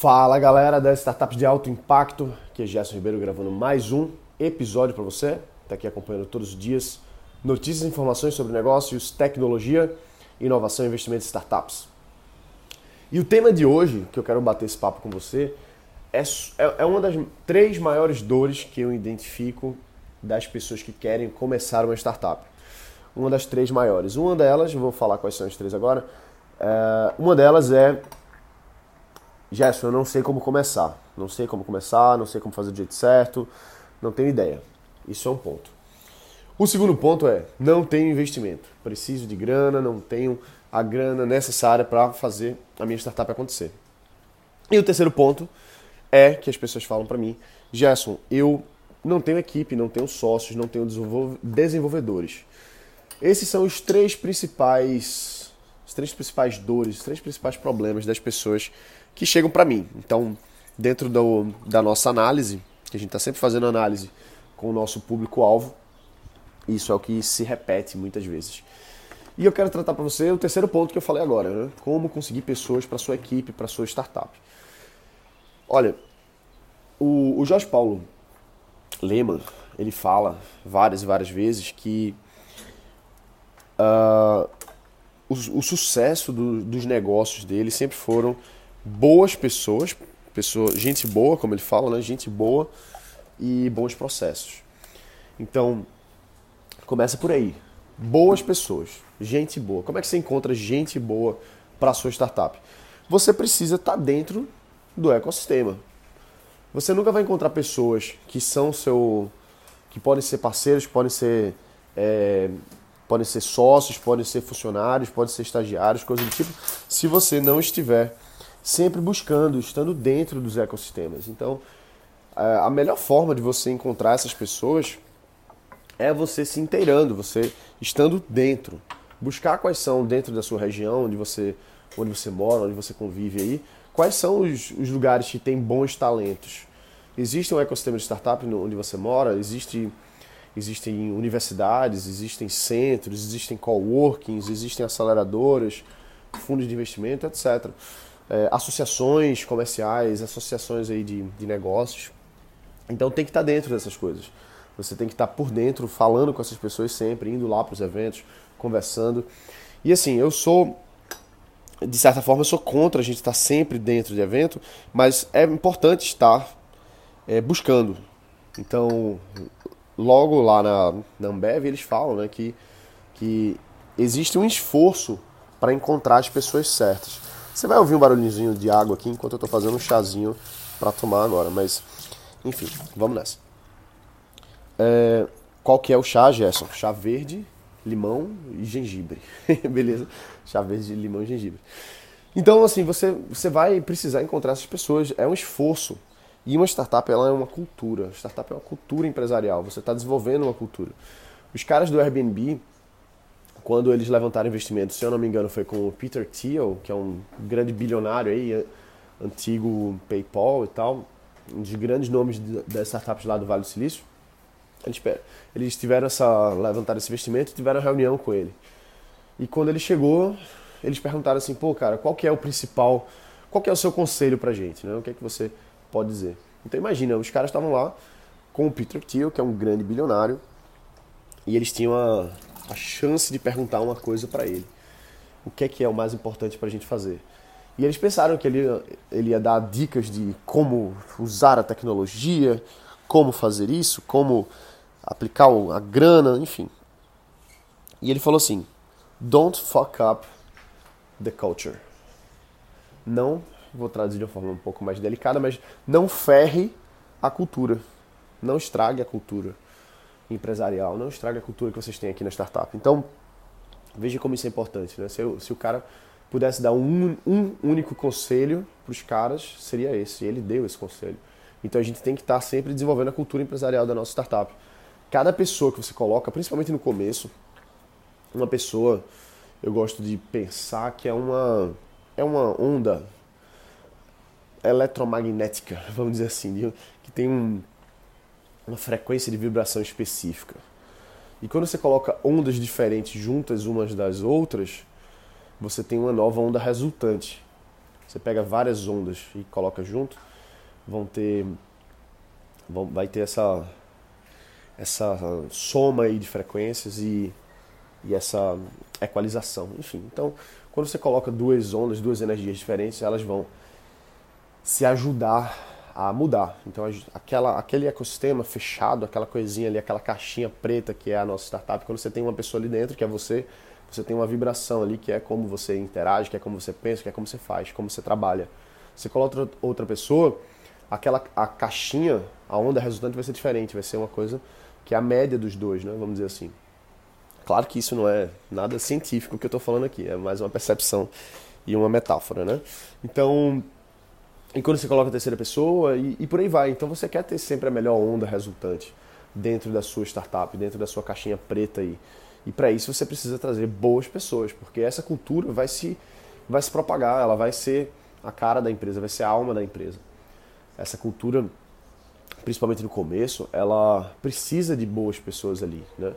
Fala galera das startups de alto impacto, aqui é Gerson Ribeiro gravando mais um episódio para você, está aqui acompanhando todos os dias notícias e informações sobre negócios, tecnologia, inovação e investimento em startups. E o tema de hoje, que eu quero bater esse papo com você, é, é, é uma das três maiores dores que eu identifico das pessoas que querem começar uma startup. Uma das três maiores. Uma delas, vou falar quais são as três agora, é, uma delas é Gerson, eu não sei como começar. Não sei como começar, não sei como fazer do jeito certo, não tenho ideia. Isso é um ponto. O segundo ponto é, não tenho investimento. Preciso de grana, não tenho a grana necessária para fazer a minha startup acontecer. E o terceiro ponto é que as pessoas falam para mim, Gerson, eu não tenho equipe, não tenho sócios, não tenho desenvolvedores. Esses são os três principais, as três principais dores, os três principais problemas das pessoas que chegam para mim. Então, dentro do, da nossa análise, que a gente está sempre fazendo análise com o nosso público-alvo, isso é o que se repete muitas vezes. E eu quero tratar para você o terceiro ponto que eu falei agora, né? como conseguir pessoas para sua equipe, para sua startup. Olha, o, o Jorge Paulo Lehmann, ele fala várias e várias vezes que uh, o, o, sucesso do, dos negócios dele sempre foram boas pessoas, pessoa, gente boa, como ele fala, né? Gente boa e bons processos. Então, começa por aí. Boas pessoas, gente boa. Como é que você encontra gente boa para sua startup? Você precisa estar tá dentro do ecossistema. Você nunca vai encontrar pessoas que são seu, que podem ser parceiros, que podem ser é, podem ser sócios, podem ser funcionários, podem ser estagiários, coisa do tipo, se você não estiver sempre buscando, estando dentro dos ecossistemas. Então, a melhor forma de você encontrar essas pessoas é você se inteirando, você estando dentro. Buscar quais são dentro da sua região, onde você, onde você mora, onde você convive aí, quais são os, os lugares que têm bons talentos. Existe um ecossistema de startup onde você mora, existe, existem universidades, existem centros, existem coworkings, existem aceleradoras, fundos de investimento, etc é, associações comerciais, associações aí de, de negócios. Então tem que estar dentro dessas coisas. Você tem que estar por dentro, falando com essas pessoas sempre, indo lá para os eventos, conversando. E assim, eu sou, de certa forma, eu sou contra a gente estar sempre dentro de evento, mas é importante estar é, buscando. Então, logo lá na, na Ambev, eles falam né, que, que existe um esforço para encontrar as pessoas certas. Você vai ouvir um barulhinho de água aqui enquanto eu estou fazendo um chazinho para tomar agora, mas enfim, vamos nessa. É, qual que é o chá, Gerson? Chá verde, limão e gengibre. Beleza? Chá verde, limão e gengibre. Então, assim, você, você vai precisar encontrar essas pessoas. É um esforço. E uma startup ela é uma cultura. Startup é uma cultura empresarial. Você está desenvolvendo uma cultura. Os caras do Airbnb, quando eles levantaram investimento, se eu não me engano, foi com o Peter Thiel, que é um grande bilionário aí, antigo PayPal e tal, um dos grandes nomes das startups lá do Vale do Silício. Eles, eles tiveram essa levantaram esse investimento tiveram reunião com ele. E quando ele chegou, eles perguntaram assim, pô, cara, qual que é o principal, qual que é o seu conselho pra gente, né? O que é que você pode dizer? Então imagina, os caras estavam lá com o Peter Thiel, que é um grande bilionário, e eles tinham a, a chance de perguntar uma coisa para ele. O que é que é o mais importante para a gente fazer? E eles pensaram que ele, ele ia dar dicas de como usar a tecnologia, como fazer isso, como aplicar a grana, enfim. E ele falou assim: Don't fuck up the culture. Não, vou traduzir de uma forma um pouco mais delicada, mas não ferre a cultura. Não estrague a cultura empresarial, não estraga a cultura que vocês têm aqui na startup. Então, veja como isso é importante. Né? Se, eu, se o cara pudesse dar um, um único conselho para os caras, seria esse. E ele deu esse conselho. Então a gente tem que estar sempre desenvolvendo a cultura empresarial da nossa startup. Cada pessoa que você coloca, principalmente no começo, uma pessoa, eu gosto de pensar que é uma, é uma onda eletromagnética, vamos dizer assim, que tem um, uma frequência de vibração específica. E quando você coloca ondas diferentes juntas umas das outras, você tem uma nova onda resultante. você pega várias ondas e coloca junto, vão ter vão, vai ter essa essa soma aí de frequências e, e essa equalização, enfim. Então, quando você coloca duas ondas, duas energias diferentes, elas vão se ajudar a mudar. Então, aquela, aquele ecossistema fechado, aquela coisinha ali, aquela caixinha preta que é a nossa startup, quando você tem uma pessoa ali dentro, que é você, você tem uma vibração ali que é como você interage, que é como você pensa, que é como você faz, como você trabalha. Você coloca outra, pessoa, aquela a caixinha, a onda resultante vai ser diferente, vai ser uma coisa que é a média dos dois, né? Vamos dizer assim. Claro que isso não é nada científico que eu estou falando aqui, é mais uma percepção e uma metáfora, né? Então, e quando você coloca a terceira pessoa e, e, por aí vai. Então você quer ter sempre a melhor onda resultante dentro da sua startup, dentro da sua caixinha preta aí. E para isso você precisa trazer boas pessoas, porque essa cultura vai se, vai se propagar, ela vai ser a cara da empresa, vai ser a alma da empresa. Essa cultura principalmente no começo, ela precisa de boas pessoas ali, né?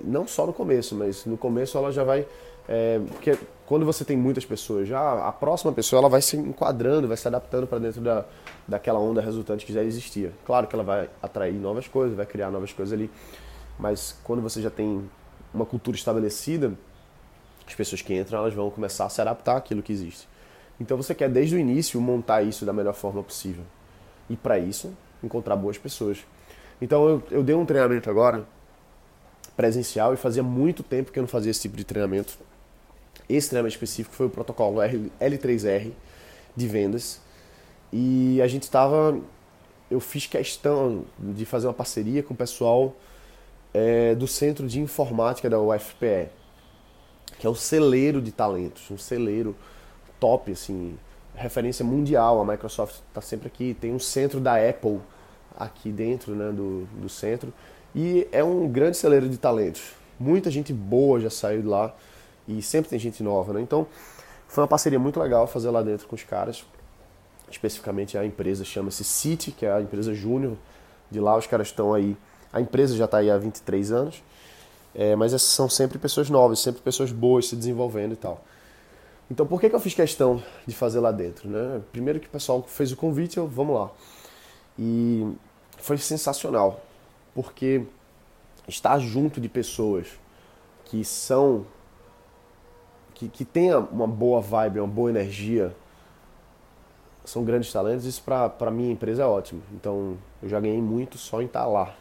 Não só no começo, mas no começo ela já vai, é, porque quando você tem muitas pessoas, já a próxima pessoa ela vai se enquadrando, vai se adaptando para dentro da, daquela onda resultante que já existia. Claro que ela vai atrair novas coisas, vai criar novas coisas ali, mas quando você já tem uma cultura estabelecida, as pessoas que entram elas vão começar a se adaptar àquilo que existe. Então você quer desde o início montar isso da melhor forma possível. E para isso encontrar boas pessoas. Então eu, eu dei um treinamento agora presencial e fazia muito tempo que eu não fazia esse tipo de treinamento. Esse treinamento específico foi o protocolo L3R de vendas. E a gente estava. Eu fiz questão de fazer uma parceria com o pessoal é, do Centro de Informática da UFPE, que é um celeiro de talentos, um celeiro top, assim, referência mundial. A Microsoft está sempre aqui. Tem um centro da Apple aqui dentro né, do, do centro. E é um grande celeiro de talentos. Muita gente boa já saiu de lá e sempre tem gente nova. Né? Então foi uma parceria muito legal fazer lá dentro com os caras. Especificamente a empresa chama-se City, que é a empresa júnior. De lá os caras estão aí. A empresa já está aí há 23 anos. É, mas são sempre pessoas novas, sempre pessoas boas se desenvolvendo e tal. Então, por que, que eu fiz questão de fazer lá dentro? Né? Primeiro que o pessoal fez o convite, eu, vamos lá. E foi sensacional, porque estar junto de pessoas que são. Que, que tenha uma boa vibe, uma boa energia, são grandes talentos, isso para minha empresa é ótimo. Então eu já ganhei muito só em estar lá.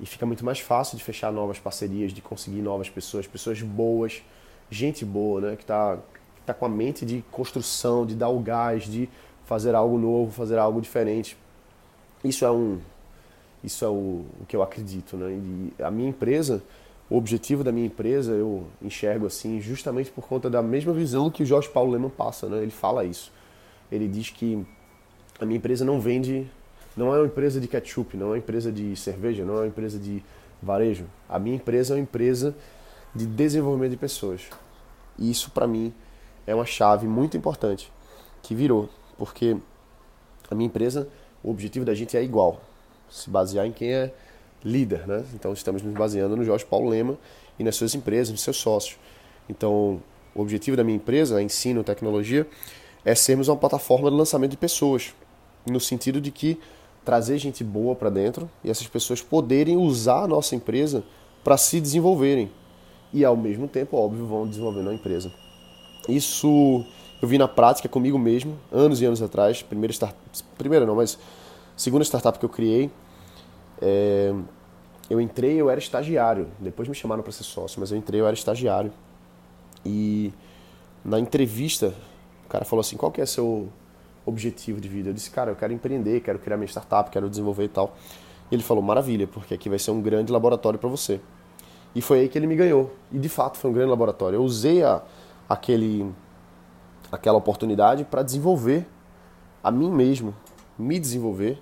E fica muito mais fácil de fechar novas parcerias, de conseguir novas pessoas, pessoas boas, gente boa, né? Que está tá com a mente de construção, de dar o gás, de fazer algo novo, fazer algo diferente. Isso é um isso é o, o que eu acredito, né? E a minha empresa, o objetivo da minha empresa, eu enxergo assim, justamente por conta da mesma visão que o Jorge Paulo Leman passa, né? Ele fala isso. Ele diz que a minha empresa não vende, não é uma empresa de ketchup, não é uma empresa de cerveja, não é uma empresa de varejo. A minha empresa é uma empresa de desenvolvimento de pessoas. E isso para mim é uma chave muito importante que virou, porque a minha empresa o objetivo da gente é igual, se basear em quem é líder, né? Então estamos nos baseando no Jorge Paulo Lema e nas suas empresas, nos seus sócios. Então, o objetivo da minha empresa, Ensino Tecnologia, é sermos uma plataforma de lançamento de pessoas, no sentido de que trazer gente boa para dentro e essas pessoas poderem usar a nossa empresa para se desenvolverem e ao mesmo tempo, óbvio, vão desenvolvendo a empresa. Isso eu vi na prática comigo mesmo, anos e anos atrás. Primeira, start... Primeira não, mas segunda startup que eu criei. É... Eu entrei, eu era estagiário. Depois me chamaram para ser sócio, mas eu entrei, eu era estagiário. E na entrevista, o cara falou assim: qual que é seu objetivo de vida? Eu disse: cara, eu quero empreender, quero criar minha startup, quero desenvolver e tal. E ele falou: maravilha, porque aqui vai ser um grande laboratório para você. E foi aí que ele me ganhou. E de fato foi um grande laboratório. Eu usei a, aquele aquela oportunidade para desenvolver a mim mesmo, me desenvolver,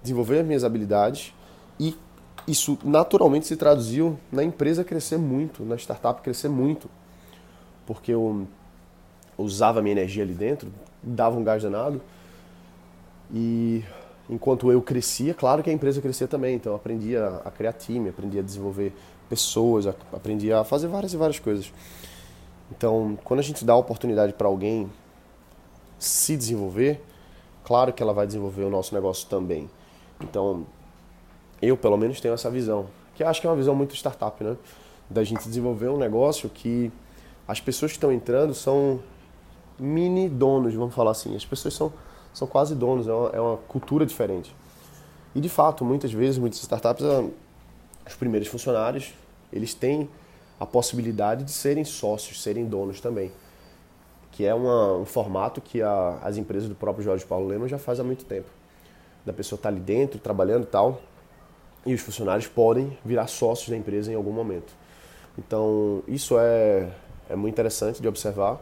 desenvolver as minhas habilidades e isso naturalmente se traduziu na empresa crescer muito, na startup crescer muito, porque eu usava minha energia ali dentro, dava um gás danado e enquanto eu crescia, claro que a empresa crescia também, então eu aprendi a, criar time, aprendi a desenvolver pessoas, aprendi a fazer várias e várias coisas. Então, quando a gente dá a oportunidade para alguém se desenvolver, claro que ela vai desenvolver o nosso negócio também. Então, eu pelo menos tenho essa visão, que acho que é uma visão muito startup, né? Da gente desenvolver um negócio que as pessoas que estão entrando são mini donos, vamos falar assim. As pessoas são, são quase donos, é uma, é uma cultura diferente. E de fato, muitas vezes, muitas startups, ah, os primeiros funcionários, eles têm a possibilidade de serem sócios, serem donos também. Que é uma, um formato que a, as empresas do próprio Jorge Paulo Lema já faz há muito tempo. Da pessoa estar tá ali dentro, trabalhando e tal, e os funcionários podem virar sócios da empresa em algum momento. Então, isso é, é muito interessante de observar.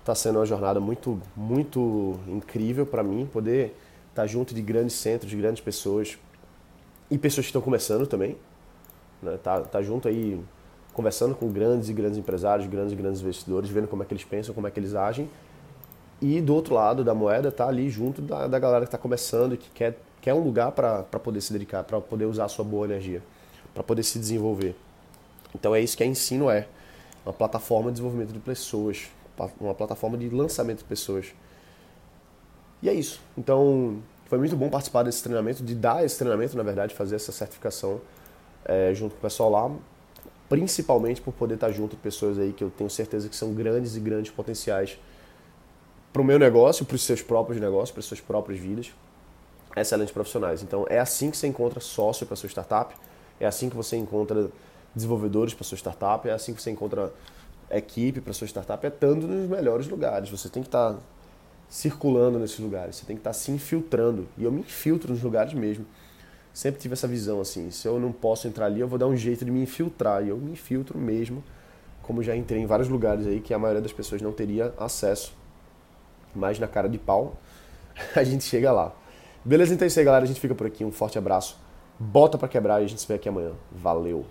Está sendo uma jornada muito, muito incrível para mim poder estar tá junto de grandes centros, de grandes pessoas e pessoas que estão começando também. Né? Tá, tá junto aí conversando com grandes e grandes empresários, grandes e grandes investidores, vendo como é que eles pensam, como é que eles agem. E do outro lado da moeda tá ali junto da, da galera que está começando e que quer, quer um lugar para poder se dedicar, para poder usar a sua boa energia, para poder se desenvolver. Então é isso que a Ensino é. Uma plataforma de desenvolvimento de pessoas, uma plataforma de lançamento de pessoas. E é isso. Então foi muito bom participar desse treinamento, de dar esse treinamento, na verdade, fazer essa certificação é, junto com o pessoal lá principalmente por poder estar junto de pessoas aí que eu tenho certeza que são grandes e grandes potenciais para o meu negócio, para os seus próprios negócios, para as suas próprias vidas, excelentes profissionais. Então é assim que você encontra sócio para sua startup, é assim que você encontra desenvolvedores para sua startup, é assim que você encontra equipe para sua startup, é estando nos melhores lugares. Você tem que estar circulando nesses lugares, você tem que estar se infiltrando. E eu me infiltro nos lugares mesmo sempre tive essa visão assim, se eu não posso entrar ali, eu vou dar um jeito de me infiltrar, e eu me infiltro mesmo, como já entrei em vários lugares aí que a maioria das pessoas não teria acesso. Mas na cara de pau, a gente chega lá. Beleza, então é isso aí, galera, a gente fica por aqui, um forte abraço. Bota para quebrar e a gente se vê aqui amanhã. Valeu.